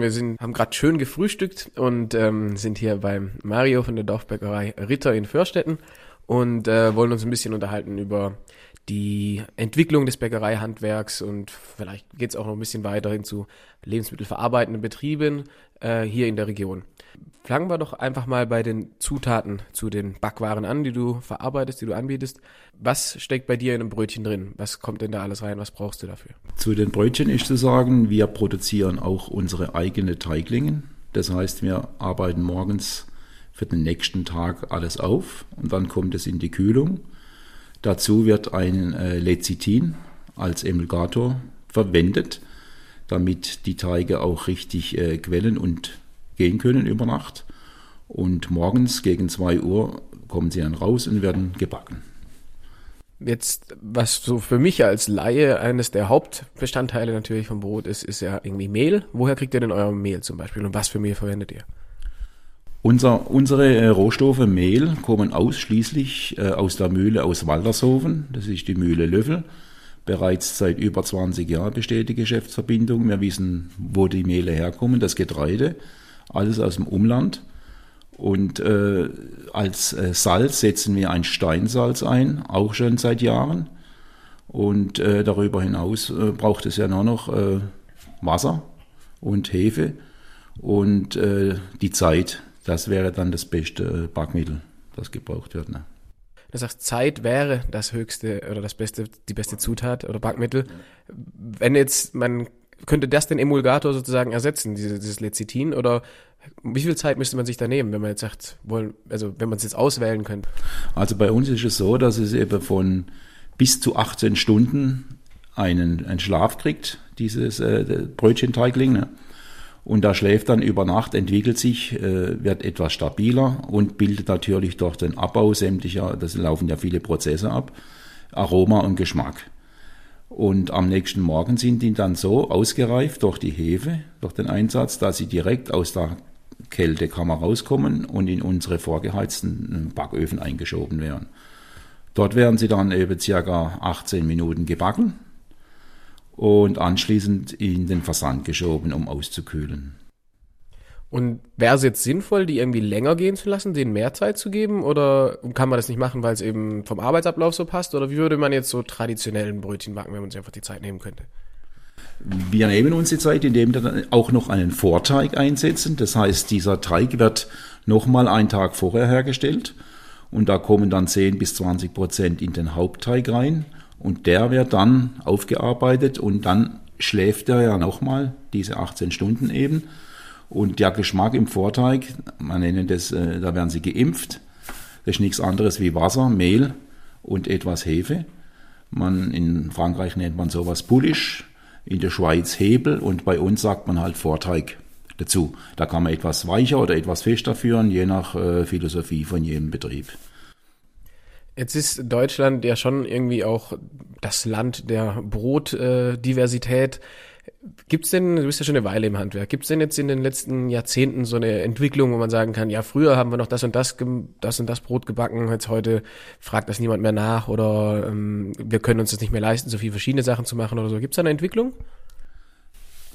Wir sind, haben gerade schön gefrühstückt und ähm, sind hier beim Mario von der Dorfbäckerei Ritter in Förstetten und äh, wollen uns ein bisschen unterhalten über die Entwicklung des Bäckereihandwerks und vielleicht geht es auch noch ein bisschen weiter hin zu lebensmittelverarbeitenden Betrieben äh, hier in der Region. Fangen wir doch einfach mal bei den Zutaten zu den Backwaren an, die du verarbeitest, die du anbietest. Was steckt bei dir in einem Brötchen drin? Was kommt denn da alles rein? Was brauchst du dafür? Zu den Brötchen ist zu sagen, wir produzieren auch unsere eigene Teiglingen. Das heißt, wir arbeiten morgens für den nächsten Tag alles auf und dann kommt es in die Kühlung. Dazu wird ein äh, Lecithin als Emulgator verwendet, damit die Teige auch richtig äh, quellen und gehen können über Nacht. Und morgens gegen 2 Uhr kommen sie dann raus und werden gebacken. Jetzt, was so für mich als Laie eines der Hauptbestandteile natürlich vom Brot ist, ist ja irgendwie Mehl. Woher kriegt ihr denn euer Mehl zum Beispiel und was für Mehl verwendet ihr? Unser, unsere äh, Rohstoffe Mehl kommen ausschließlich äh, aus der Mühle aus Waldershofen. Das ist die Mühle Löffel. Bereits seit über 20 Jahren besteht die Geschäftsverbindung. Wir wissen, wo die Mehle herkommen, das Getreide, alles aus dem Umland. Und äh, als äh, Salz setzen wir ein Steinsalz ein, auch schon seit Jahren. Und äh, darüber hinaus braucht es ja nur noch äh, Wasser und Hefe und äh, die Zeit. Das wäre dann das beste Backmittel, das gebraucht wird. Ne? Das heißt, Zeit wäre das höchste oder das beste, die beste Zutat oder Backmittel. Wenn jetzt man könnte das den Emulgator sozusagen ersetzen, dieses, dieses Lecithin? Oder wie viel Zeit müsste man sich da nehmen, wenn man jetzt sagt, wollen, also wenn man es jetzt auswählen könnte? Also bei uns ist es so, dass es eben von bis zu 18 Stunden einen, einen Schlaf kriegt, dieses äh, Brötchenteigling. Ne? Und da schläft dann über Nacht, entwickelt sich, äh, wird etwas stabiler und bildet natürlich durch den Abbau sämtlicher, das laufen ja viele Prozesse ab, Aroma und Geschmack. Und am nächsten Morgen sind die dann so ausgereift durch die Hefe, durch den Einsatz, dass sie direkt aus der Kältekammer rauskommen und in unsere vorgeheizten Backöfen eingeschoben werden. Dort werden sie dann eben circa 18 Minuten gebacken und anschließend in den Versand geschoben, um auszukühlen. Und wäre es jetzt sinnvoll, die irgendwie länger gehen zu lassen, denen mehr Zeit zu geben? Oder kann man das nicht machen, weil es eben vom Arbeitsablauf so passt? Oder wie würde man jetzt so traditionellen Brötchen backen, wenn man sich einfach die Zeit nehmen könnte? Wir nehmen uns die Zeit, indem wir dann auch noch einen Vorteig einsetzen. Das heißt, dieser Teig wird nochmal einen Tag vorher hergestellt. Und da kommen dann 10 bis 20 Prozent in den Hauptteig rein. Und der wird dann aufgearbeitet und dann schläft er ja nochmal, diese 18 Stunden eben. Und der Geschmack im Vorteig, man nennt das, äh, da werden sie geimpft. Das ist nichts anderes wie Wasser, Mehl und etwas Hefe. Man, in Frankreich nennt man sowas Bullisch, in der Schweiz Hebel und bei uns sagt man halt Vorteig dazu. Da kann man etwas weicher oder etwas fester führen, je nach äh, Philosophie von jedem Betrieb. Jetzt ist Deutschland ja schon irgendwie auch das Land der Brotdiversität. Äh, Gibt es denn, du bist ja schon eine Weile im Handwerk, gibt es denn jetzt in den letzten Jahrzehnten so eine Entwicklung, wo man sagen kann, ja, früher haben wir noch das und das, das und das Brot gebacken, jetzt heute fragt das niemand mehr nach oder ähm, wir können uns das nicht mehr leisten, so viele verschiedene Sachen zu machen oder so. Gibt es da eine Entwicklung?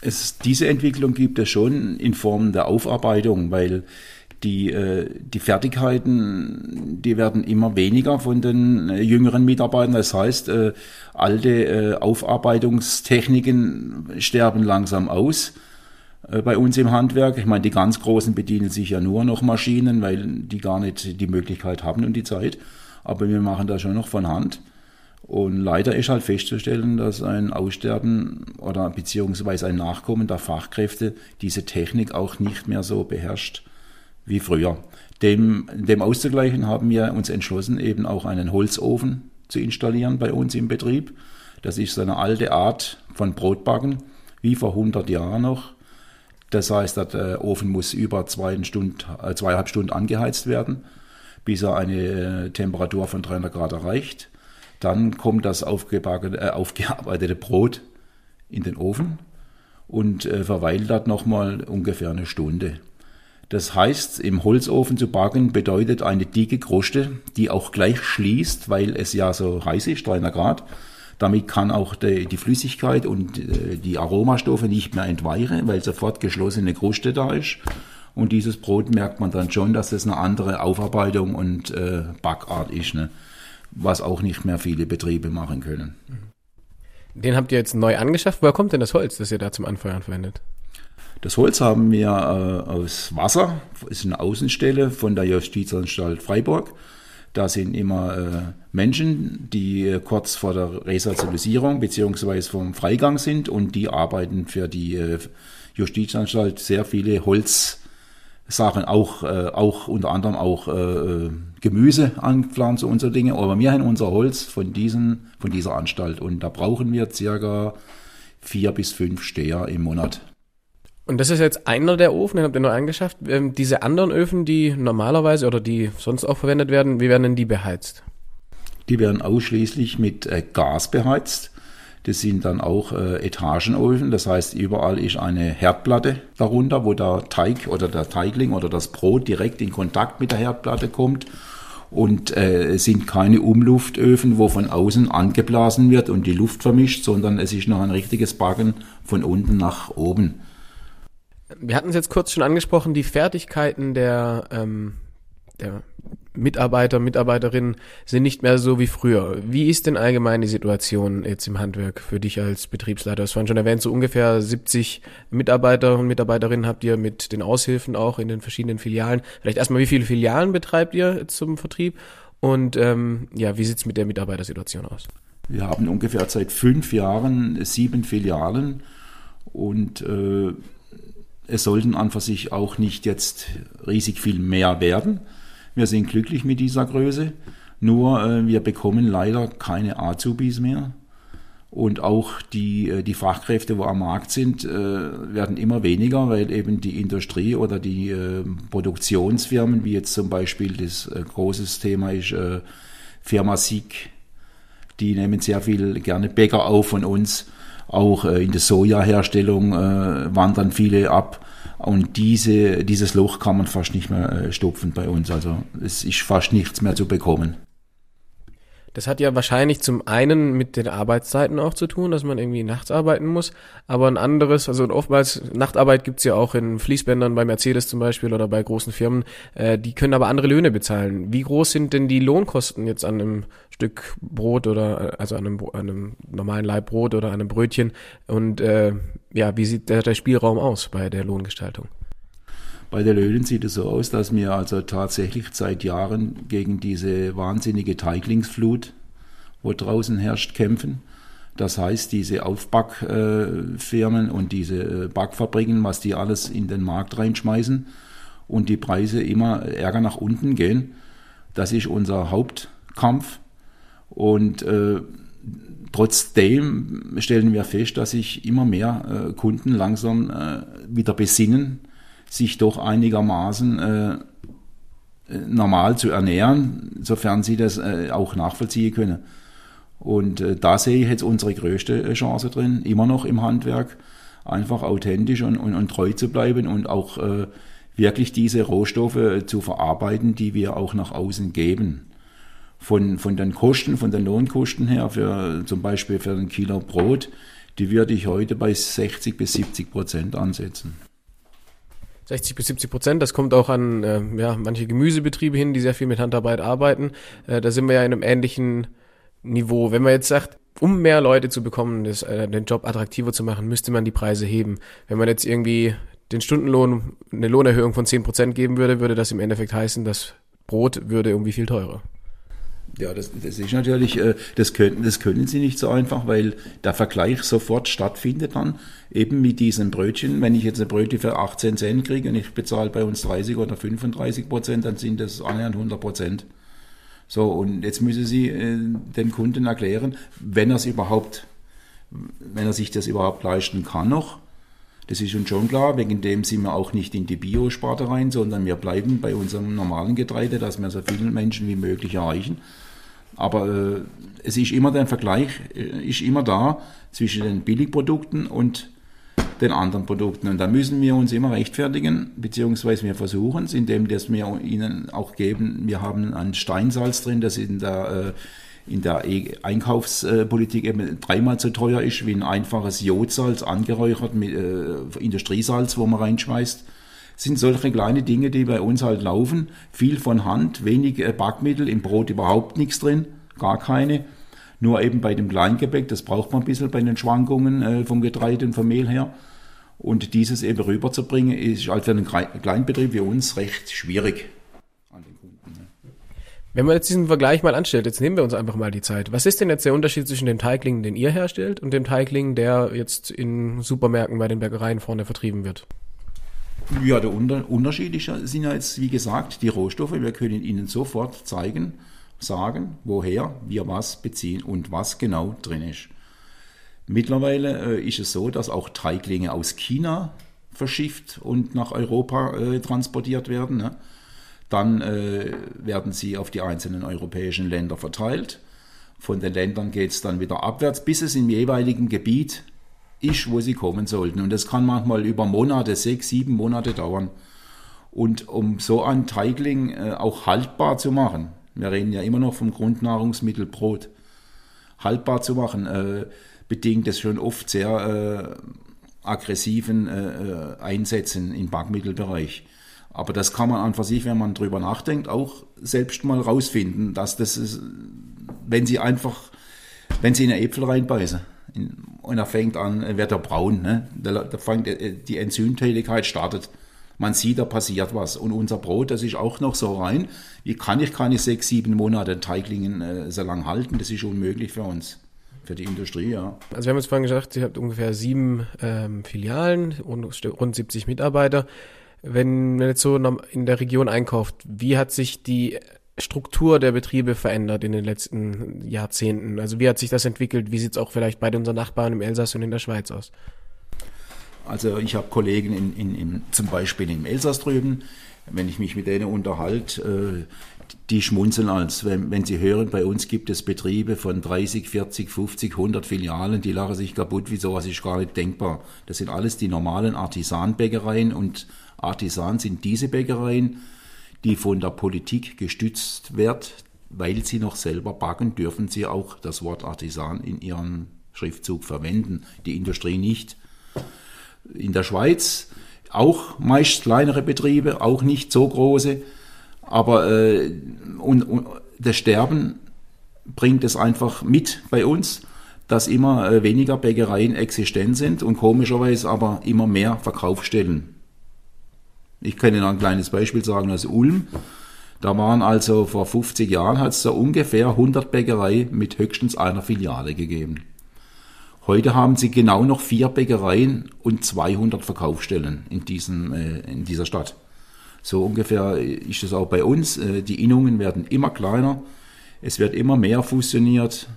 Es, diese Entwicklung gibt es schon in Form der Aufarbeitung, weil die, äh, die Fertigkeiten, die werden immer weniger von den äh, jüngeren Mitarbeitern. Das heißt, äh, alte Aufarbeitungstechniken sterben langsam aus bei uns im Handwerk. Ich meine, die ganz Großen bedienen sich ja nur noch Maschinen, weil die gar nicht die Möglichkeit haben und die Zeit. Aber wir machen das schon noch von Hand. Und leider ist halt festzustellen, dass ein Aussterben oder beziehungsweise ein Nachkommen der Fachkräfte diese Technik auch nicht mehr so beherrscht wie früher. Dem, dem auszugleichen haben wir uns entschlossen, eben auch einen Holzofen zu installieren bei uns im Betrieb. Das ist so eine alte Art von Brotbacken, wie vor 100 Jahren noch. Das heißt, der Ofen muss über Stunden, äh, zweieinhalb Stunden angeheizt werden, bis er eine Temperatur von 300 Grad erreicht. Dann kommt das äh, aufgearbeitete Brot in den Ofen und äh, verweilt dort nochmal ungefähr eine Stunde. Das heißt, im Holzofen zu backen bedeutet eine dicke Kruste, die auch gleich schließt, weil es ja so heiß ist, 300 Grad. Damit kann auch die, die Flüssigkeit und äh, die Aromastoffe nicht mehr entweichen, weil sofort geschlossene Kruste da ist. Und dieses Brot merkt man dann schon, dass es eine andere Aufarbeitung und äh, Backart ist, ne? was auch nicht mehr viele Betriebe machen können. Den habt ihr jetzt neu angeschafft. Woher kommt denn das Holz, das ihr da zum Anfeuern verwendet? Das Holz haben wir äh, aus Wasser, ist eine Außenstelle von der Justizanstalt Freiburg. Da sind immer äh, Menschen, die äh, kurz vor der Resozialisierung beziehungsweise vom Freigang sind und die arbeiten für die äh, Justizanstalt sehr viele Holzsachen, auch, äh, auch unter anderem auch äh, Gemüse anpflanzen und so Dinge. Aber wir haben unser Holz von, diesen, von dieser Anstalt und da brauchen wir circa vier bis fünf Steher im Monat. Und das ist jetzt einer der Ofen, den habt ihr neu angeschafft. Ähm, diese anderen Öfen, die normalerweise oder die sonst auch verwendet werden, wie werden denn die beheizt? Die werden ausschließlich mit äh, Gas beheizt. Das sind dann auch äh, Etagenöfen, das heißt überall ist eine Herdplatte darunter, wo der Teig oder der Teigling oder das Brot direkt in Kontakt mit der Herdplatte kommt. Und äh, es sind keine Umluftöfen, wo von außen angeblasen wird und die Luft vermischt, sondern es ist noch ein richtiges Backen von unten nach oben. Wir hatten es jetzt kurz schon angesprochen, die Fertigkeiten der, ähm, der Mitarbeiter, Mitarbeiterinnen sind nicht mehr so wie früher. Wie ist denn allgemein die Situation jetzt im Handwerk für dich als Betriebsleiter? Es waren schon erwähnt, so ungefähr 70 Mitarbeiter und Mitarbeiterinnen habt ihr mit den Aushilfen auch in den verschiedenen Filialen. Vielleicht erstmal, wie viele Filialen betreibt ihr zum Vertrieb? Und ähm, ja, wie sieht's mit der Mitarbeitersituation aus? Wir haben ungefähr seit fünf Jahren sieben Filialen und äh, es sollten an für sich auch nicht jetzt riesig viel mehr werden. Wir sind glücklich mit dieser Größe, nur äh, wir bekommen leider keine Azubis mehr. Und auch die, äh, die Fachkräfte, wo am Markt sind, äh, werden immer weniger, weil eben die Industrie oder die äh, Produktionsfirmen, wie jetzt zum Beispiel das großes Thema ist Firma Sieg, die nehmen sehr viel gerne Bäcker auf von uns auch äh, in der Sojaherstellung äh, wandern viele ab. Und diese, dieses Loch kann man fast nicht mehr äh, stopfen bei uns. Also es ist fast nichts mehr zu bekommen. Das hat ja wahrscheinlich zum einen mit den Arbeitszeiten auch zu tun, dass man irgendwie nachts arbeiten muss, aber ein anderes, also oftmals Nachtarbeit gibt's ja auch in Fließbändern bei Mercedes zum Beispiel oder bei großen Firmen, äh, die können aber andere Löhne bezahlen. Wie groß sind denn die Lohnkosten jetzt an einem Stück Brot oder also an einem, an einem normalen Leib Brot oder an einem Brötchen und äh, ja, wie sieht der, der Spielraum aus bei der Lohngestaltung? Bei der Löhnen sieht es so aus, dass wir also tatsächlich seit Jahren gegen diese wahnsinnige Teiglingsflut, wo draußen herrscht, kämpfen. Das heißt, diese Aufbackfirmen und diese Backfabriken, was die alles in den Markt reinschmeißen und die Preise immer ärger nach unten gehen, das ist unser Hauptkampf. Und äh, trotzdem stellen wir fest, dass sich immer mehr äh, Kunden langsam äh, wieder besinnen, sich doch einigermaßen äh, normal zu ernähren, sofern sie das äh, auch nachvollziehen können. Und äh, da sehe ich jetzt unsere größte äh, Chance drin, immer noch im Handwerk, einfach authentisch und, und, und treu zu bleiben und auch äh, wirklich diese Rohstoffe äh, zu verarbeiten, die wir auch nach außen geben. Von, von den Kosten, von den Lohnkosten her, für, zum Beispiel für ein Kilo Brot, die würde ich heute bei 60 bis 70 Prozent ansetzen. 60 bis 70 Prozent. Das kommt auch an äh, ja, manche Gemüsebetriebe hin, die sehr viel mit Handarbeit arbeiten. Äh, da sind wir ja in einem ähnlichen Niveau. Wenn man jetzt sagt, um mehr Leute zu bekommen, das, äh, den Job attraktiver zu machen, müsste man die Preise heben. Wenn man jetzt irgendwie den Stundenlohn, eine Lohnerhöhung von 10 Prozent geben würde, würde das im Endeffekt heißen, das Brot würde irgendwie viel teurer. Ja, das, das ist natürlich, äh, das können, das können sie nicht so einfach, weil der Vergleich sofort stattfindet dann eben mit diesem Brötchen. Wenn ich jetzt ein Brötchen für 18 Cent kriege und ich bezahle bei uns 30 oder 35 Prozent, dann sind das annähernd 100 Prozent. So, und jetzt müssen Sie äh, den Kunden erklären, wenn er es überhaupt, wenn er sich das überhaupt leisten kann noch, das ist uns schon klar, wegen dem sind wir auch nicht in die Biosparte rein, sondern wir bleiben bei unserem normalen Getreide, dass wir so viele Menschen wie möglich erreichen. Aber äh, es ist immer der Vergleich, äh, ist immer da zwischen den Billigprodukten und den anderen Produkten. Und da müssen wir uns immer rechtfertigen, beziehungsweise wir versuchen es, indem dass wir ihnen auch geben, wir haben ein Steinsalz drin, das in der in der e Einkaufspolitik eben dreimal so teuer ist wie ein einfaches Jodsalz angeräuchert mit äh, Industriesalz, wo man reinschmeißt. Sind solche kleine Dinge, die bei uns halt laufen. Viel von Hand, wenig äh, Backmittel, im Brot überhaupt nichts drin, gar keine. Nur eben bei dem Kleingebäck, das braucht man ein bisschen bei den Schwankungen äh, vom Getreide und vom Mehl her. Und dieses eben rüberzubringen, ist halt für einen Kleinbetrieb wie uns recht schwierig. Wenn man jetzt diesen Vergleich mal anstellt, jetzt nehmen wir uns einfach mal die Zeit. Was ist denn jetzt der Unterschied zwischen dem Teigling, den ihr herstellt, und dem Teigling, der jetzt in Supermärkten bei den Bäckereien vorne vertrieben wird? Ja, der Unterschied ist, sind ja jetzt, wie gesagt, die Rohstoffe. Wir können Ihnen sofort zeigen, sagen, woher wir was beziehen und was genau drin ist. Mittlerweile äh, ist es so, dass auch Teiglinge aus China verschifft und nach Europa äh, transportiert werden. Ne? Dann äh, werden sie auf die einzelnen europäischen Länder verteilt. Von den Ländern geht es dann wieder abwärts, bis es im jeweiligen Gebiet ist, wo sie kommen sollten. Und das kann manchmal über Monate, sechs, sieben Monate dauern. Und um so ein Teigling äh, auch haltbar zu machen, wir reden ja immer noch vom Grundnahrungsmittel Brot, haltbar zu machen, äh, bedingt es schon oft sehr äh, aggressiven Einsätzen im Backmittelbereich. Aber das kann man an für sich, wenn man drüber nachdenkt, auch selbst mal rausfinden, dass das ist, wenn sie einfach, wenn sie in einen Äpfel reinbeißen und er fängt an, wird er braun, ne? da, da fängt äh, die Enzymtätigkeit startet. Man sieht, da passiert was. Und unser Brot, das ist auch noch so rein. Wie kann ich keine sechs, sieben Monate Teiglingen äh, so lang halten? Das ist unmöglich für uns. Für die Industrie, ja. Also wir haben jetzt vorhin gesagt, ihr habt ungefähr sieben ähm, Filialen und rund 70 Mitarbeiter. Wenn man jetzt so in der Region einkauft, wie hat sich die Struktur der Betriebe verändert in den letzten Jahrzehnten? Also wie hat sich das entwickelt? Wie sieht es auch vielleicht bei unseren Nachbarn im Elsass und in der Schweiz aus? Also ich habe Kollegen in, in, in, zum Beispiel im Elsass drüben, wenn ich mich mit denen unterhalte, äh, die schmunzeln als, wenn, wenn sie hören, bei uns gibt es Betriebe von 30, 40, 50, 100 Filialen, die lachen sich kaputt, wie sowas ist gar nicht denkbar. Das sind alles die normalen Artisanbäckereien und Artisan sind diese Bäckereien, die von der Politik gestützt werden, weil sie noch selber backen, dürfen sie auch das Wort Artisan in ihrem Schriftzug verwenden, die Industrie nicht. In der Schweiz auch meist kleinere Betriebe, auch nicht so große, aber äh, und, und das Sterben bringt es einfach mit bei uns, dass immer äh, weniger Bäckereien existent sind und komischerweise aber immer mehr Verkaufsstellen. Ich kann Ihnen ein kleines Beispiel sagen aus Ulm. Da waren also vor 50 Jahren hat es so ungefähr 100 Bäckereien mit höchstens einer Filiale gegeben. Heute haben sie genau noch vier Bäckereien und 200 Verkaufsstellen in, diesem, äh, in dieser Stadt. So ungefähr ist es auch bei uns. Äh, die Innungen werden immer kleiner. Es wird immer mehr fusioniert.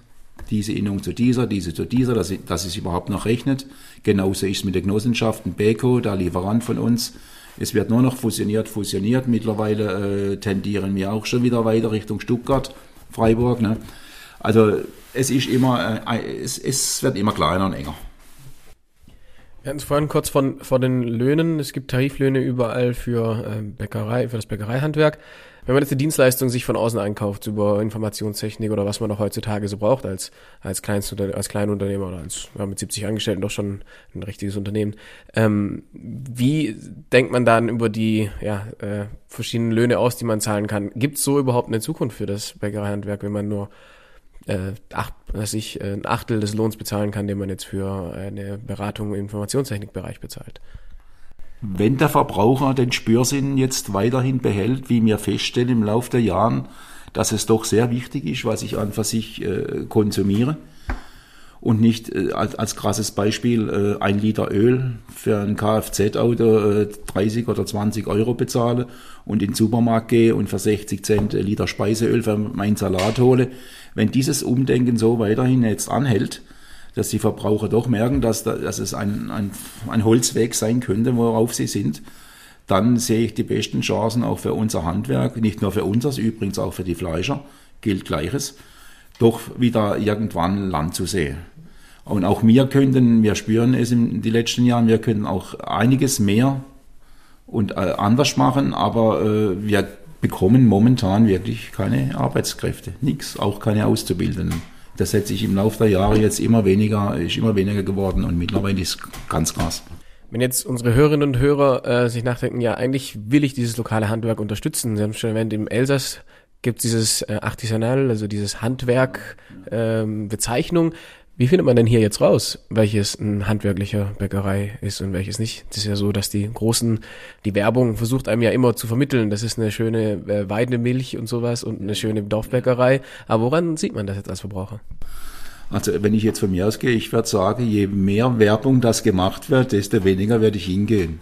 Diese Innung zu dieser, diese zu dieser, dass, dass es überhaupt noch rechnet. Genauso ist es mit den Genossenschaften. Beko, der Lieferant von uns, es wird nur noch fusioniert, fusioniert. Mittlerweile äh, tendieren wir auch schon wieder weiter Richtung Stuttgart, Freiburg. Ne? Also es ist immer, äh, es, es wird immer kleiner und enger. Wir hatten es vorhin kurz von, vor den Löhnen. Es gibt Tariflöhne überall für äh, Bäckerei, für das Bäckereihandwerk. Wenn man jetzt eine Dienstleistung sich von außen einkauft, über Informationstechnik oder was man noch heutzutage so braucht als, als, Kleinst, als Kleinunternehmer oder als ja, mit 70 Angestellten doch schon ein richtiges Unternehmen, ähm, wie denkt man dann über die ja, äh, verschiedenen Löhne aus, die man zahlen kann? Gibt es so überhaupt eine Zukunft für das Bäckereihandwerk, wenn man nur äh, acht, was ich, äh, ein Achtel des Lohns bezahlen kann, den man jetzt für eine Beratung im Informationstechnikbereich bezahlt. Wenn der Verbraucher den Spürsinn jetzt weiterhin behält, wie wir feststellen im Laufe der Jahren, dass es doch sehr wichtig ist, was ich an für sich äh, konsumiere und nicht äh, als, als krasses Beispiel äh, ein Liter Öl für ein Kfz-Auto äh, 30 oder 20 Euro bezahle und in den Supermarkt gehe und für 60 Cent Liter Speiseöl für meinen Salat hole. Wenn dieses Umdenken so weiterhin jetzt anhält, dass die Verbraucher doch merken, dass, da, dass es ein, ein, ein Holzweg sein könnte, worauf sie sind, dann sehe ich die besten Chancen auch für unser Handwerk, nicht nur für unseres, übrigens auch für die Fleischer, gilt Gleiches, doch wieder irgendwann Land zu sehen. Und auch wir könnten, wir spüren es in den letzten Jahren, wir könnten auch einiges mehr und äh, anders machen, aber äh, wir bekommen momentan wirklich keine Arbeitskräfte, nichts, auch keine Auszubildenden. Das hat sich im Laufe der Jahre jetzt immer weniger, ist immer weniger geworden und mittlerweile ist ganz krass. Wenn jetzt unsere Hörerinnen und Hörer äh, sich nachdenken, ja, eigentlich will ich dieses lokale Handwerk unterstützen. Sie haben schon erwähnt, im Elsass gibt es dieses äh, Artisanal, also dieses Handwerk, ähm. Wie findet man denn hier jetzt raus, welches ein handwerklicher Bäckerei ist und welches nicht? Das ist ja so, dass die großen, die Werbung versucht einem ja immer zu vermitteln, das ist eine schöne äh, Weidemilch und sowas und eine schöne Dorfbäckerei. Aber woran sieht man das jetzt als Verbraucher? Also wenn ich jetzt von mir ausgehe, ich würde sagen, je mehr Werbung das gemacht wird, desto weniger werde ich hingehen.